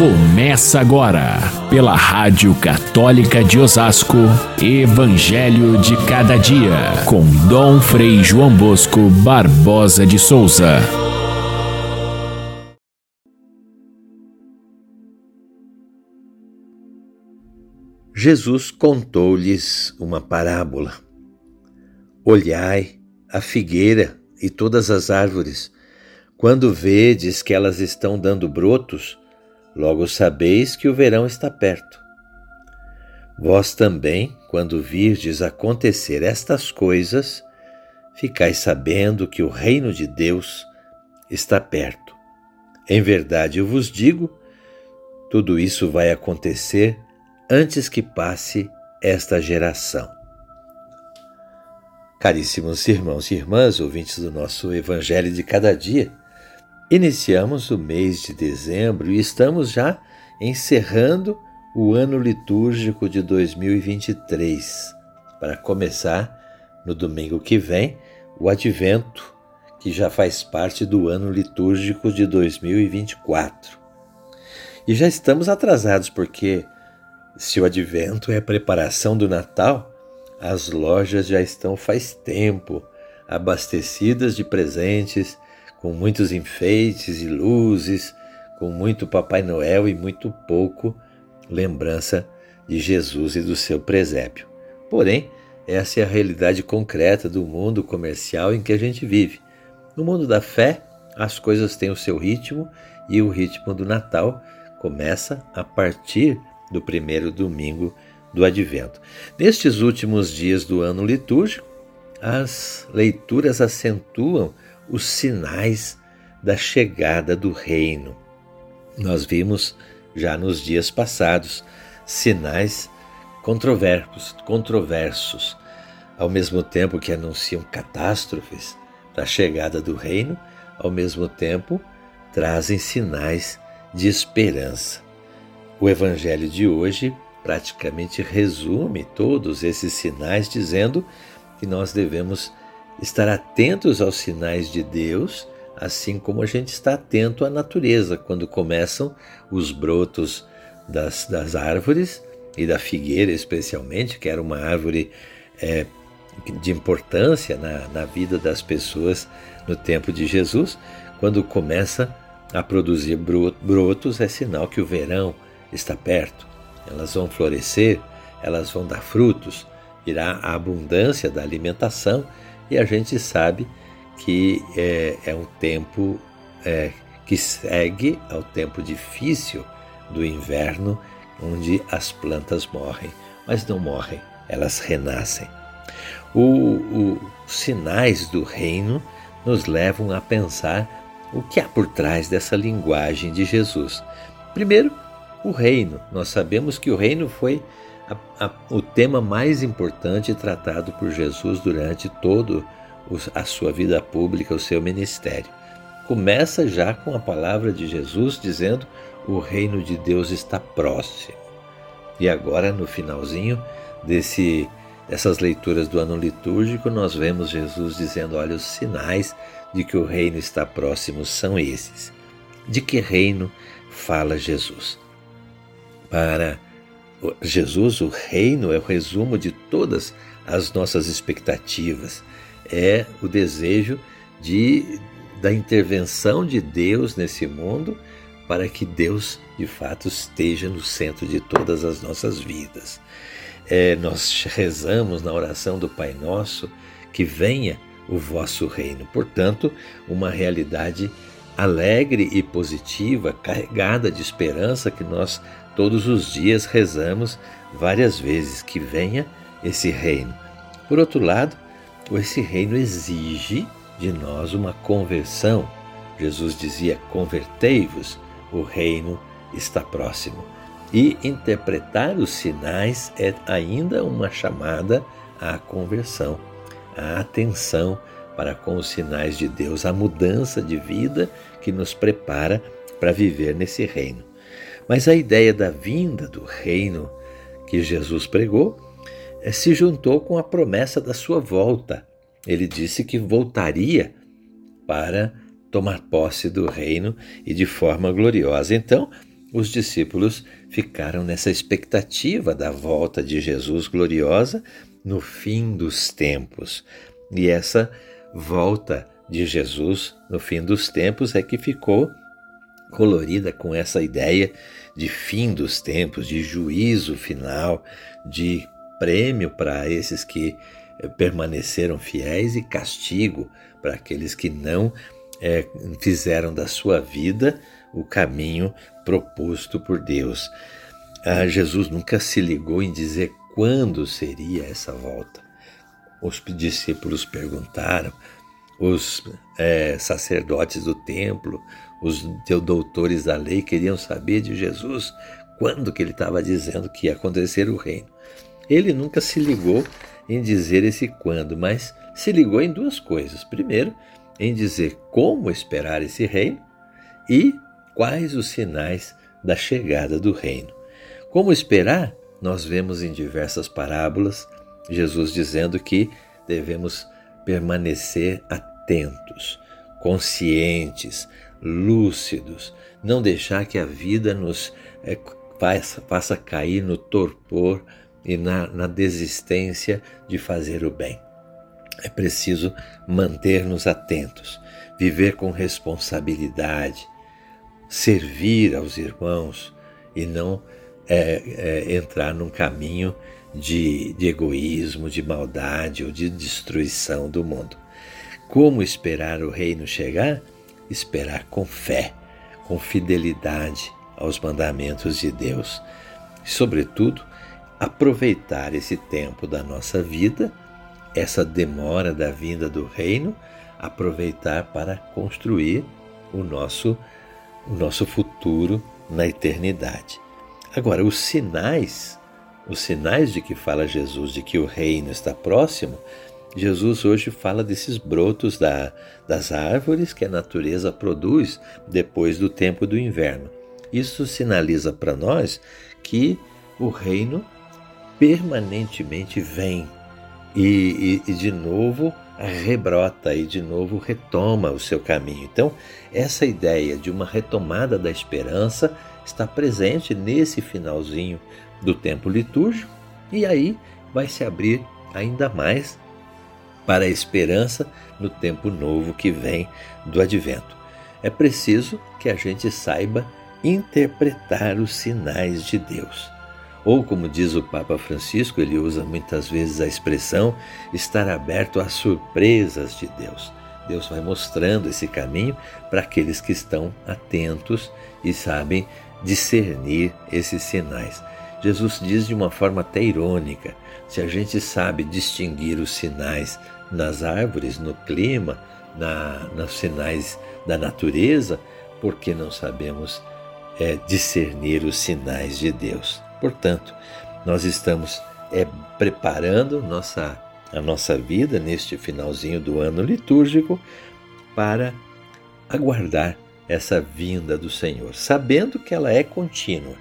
Começa agora, pela Rádio Católica de Osasco, Evangelho de Cada Dia, com Dom Frei João Bosco Barbosa de Souza. Jesus contou-lhes uma parábola. Olhai a figueira e todas as árvores. Quando vedes que elas estão dando brotos, logo sabeis que o verão está perto. Vós também, quando virdes acontecer estas coisas, ficais sabendo que o reino de Deus está perto. Em verdade eu vos digo, tudo isso vai acontecer antes que passe esta geração. Caríssimos irmãos e irmãs, ouvintes do nosso Evangelho de cada dia, iniciamos o mês de dezembro e estamos já encerrando o ano litúrgico de 2023, para começar no domingo que vem o Advento, que já faz parte do ano litúrgico de 2024. E já estamos atrasados porque se o Advento é a preparação do Natal, as lojas já estão faz tempo abastecidas de presentes, com muitos enfeites e luzes, com muito Papai Noel e muito pouco lembrança de Jesus e do seu presépio. Porém, essa é a realidade concreta do mundo comercial em que a gente vive. No mundo da fé, as coisas têm o seu ritmo e o ritmo do Natal começa a partir do primeiro domingo do Advento. Nestes últimos dias do ano litúrgico, as leituras acentuam os sinais da chegada do reino. Nós vimos já nos dias passados sinais controversos, controversos, ao mesmo tempo que anunciam catástrofes da chegada do reino, ao mesmo tempo trazem sinais de esperança. O evangelho de hoje praticamente resume todos esses sinais, dizendo que nós devemos estar atentos aos sinais de Deus, assim como a gente está atento à natureza, quando começam os brotos das, das árvores e da figueira, especialmente, que era uma árvore é, de importância na, na vida das pessoas no tempo de Jesus, quando começa a produzir brotos, é sinal que o verão está perto. Elas vão florescer, elas vão dar frutos, irá a abundância da alimentação e a gente sabe que é, é um tempo é, que segue ao tempo difícil do inverno, onde as plantas morrem, mas não morrem, elas renascem. Os sinais do reino nos levam a pensar o que há por trás dessa linguagem de Jesus. Primeiro, o reino. Nós sabemos que o reino foi a, a, o tema mais importante tratado por Jesus durante toda a sua vida pública, o seu ministério. Começa já com a palavra de Jesus dizendo: o reino de Deus está próximo. E agora, no finalzinho desse, dessas leituras do ano litúrgico, nós vemos Jesus dizendo: olha, os sinais de que o reino está próximo são esses. De que reino fala Jesus? Para Jesus, o reino é o resumo de todas as nossas expectativas. É o desejo de, da intervenção de Deus nesse mundo para que Deus, de fato, esteja no centro de todas as nossas vidas. É, nós rezamos na oração do Pai Nosso que venha o vosso reino. Portanto, uma realidade alegre e positiva, carregada de esperança que nós todos os dias rezamos várias vezes que venha esse reino. Por outro lado, esse reino exige de nós uma conversão. Jesus dizia: Convertei-vos, o reino está próximo. E interpretar os sinais é ainda uma chamada à conversão, à atenção para com os sinais de Deus, a mudança de vida que nos prepara para viver nesse reino. Mas a ideia da vinda do reino que Jesus pregou eh, se juntou com a promessa da sua volta. Ele disse que voltaria para tomar posse do reino e de forma gloriosa. Então, os discípulos ficaram nessa expectativa da volta de Jesus gloriosa no fim dos tempos. E essa volta de Jesus no fim dos tempos é que ficou colorida com essa ideia de fim dos tempos, de juízo final, de prêmio para esses que eh, permaneceram fiéis e castigo para aqueles que não é, fizeram da sua vida o caminho proposto por Deus. Ah, Jesus nunca se ligou em dizer quando seria essa volta. Os discípulos perguntaram, os é, sacerdotes do templo, os doutores da lei queriam saber de Jesus quando que ele estava dizendo que ia acontecer o reino. Ele nunca se ligou em dizer esse quando, mas se ligou em duas coisas. Primeiro, em dizer como esperar esse reino e quais os sinais da chegada do reino. Como esperar? Nós vemos em diversas parábolas Jesus dizendo que devemos permanecer atentos, conscientes, lúcidos, não deixar que a vida nos é, faça, faça cair no torpor e na, na desistência de fazer o bem. É preciso manter-nos atentos, viver com responsabilidade, servir aos irmãos e não é, é, entrar num caminho de, de egoísmo, de maldade ou de destruição do mundo. Como esperar o reino chegar? Esperar com fé, com fidelidade aos mandamentos de Deus. E, sobretudo, aproveitar esse tempo da nossa vida, essa demora da vinda do reino, aproveitar para construir o nosso o nosso futuro na eternidade. Agora, os sinais, os sinais de que fala Jesus de que o reino está próximo, Jesus hoje fala desses brotos da, das árvores que a natureza produz depois do tempo do inverno. Isso sinaliza para nós que o reino permanentemente vem e, e, e de novo rebrota e de novo retoma o seu caminho. Então, essa ideia de uma retomada da esperança está presente nesse finalzinho do tempo litúrgico e aí vai se abrir ainda mais para a esperança no tempo novo que vem do advento. É preciso que a gente saiba interpretar os sinais de Deus. Ou, como diz o Papa Francisco, ele usa muitas vezes a expressão estar aberto às surpresas de Deus. Deus vai mostrando esse caminho para aqueles que estão atentos e sabem discernir esses sinais. Jesus diz de uma forma até irônica: se a gente sabe distinguir os sinais nas árvores, no clima, na, nos sinais da natureza, por que não sabemos é, discernir os sinais de Deus? Portanto, nós estamos é, preparando nossa, a nossa vida neste finalzinho do ano litúrgico para aguardar essa vinda do Senhor, sabendo que ela é contínua,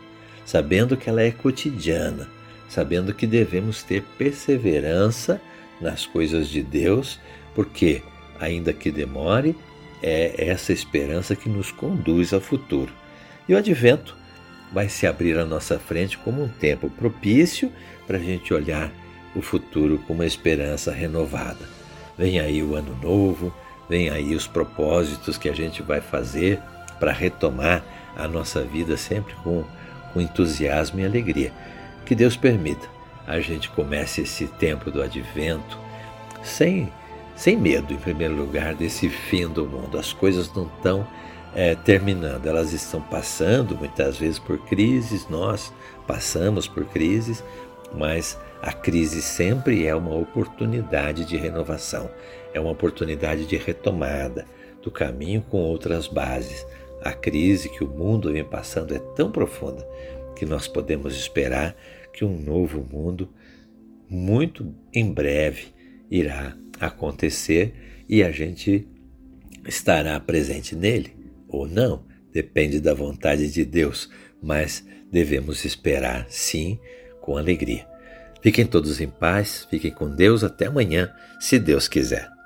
sabendo que ela é cotidiana, sabendo que devemos ter perseverança nas coisas de Deus, porque, ainda que demore, é essa esperança que nos conduz ao futuro. E o advento vai se abrir à nossa frente como um tempo propício para a gente olhar o futuro com uma esperança renovada. Vem aí o ano novo, vem aí os propósitos que a gente vai fazer para retomar a nossa vida sempre com, com entusiasmo e alegria. Que Deus permita a gente comece esse tempo do advento sem, sem medo, em primeiro lugar, desse fim do mundo. As coisas não estão é, terminando, elas estão passando muitas vezes por crises, nós passamos por crises, mas a crise sempre é uma oportunidade de renovação, é uma oportunidade de retomada do caminho com outras bases. A crise que o mundo vem passando é tão profunda que nós podemos esperar que um novo mundo, muito em breve, irá acontecer e a gente estará presente nele ou não, depende da vontade de Deus, mas devemos esperar sim com alegria. Fiquem todos em paz, fiquem com Deus até amanhã, se Deus quiser.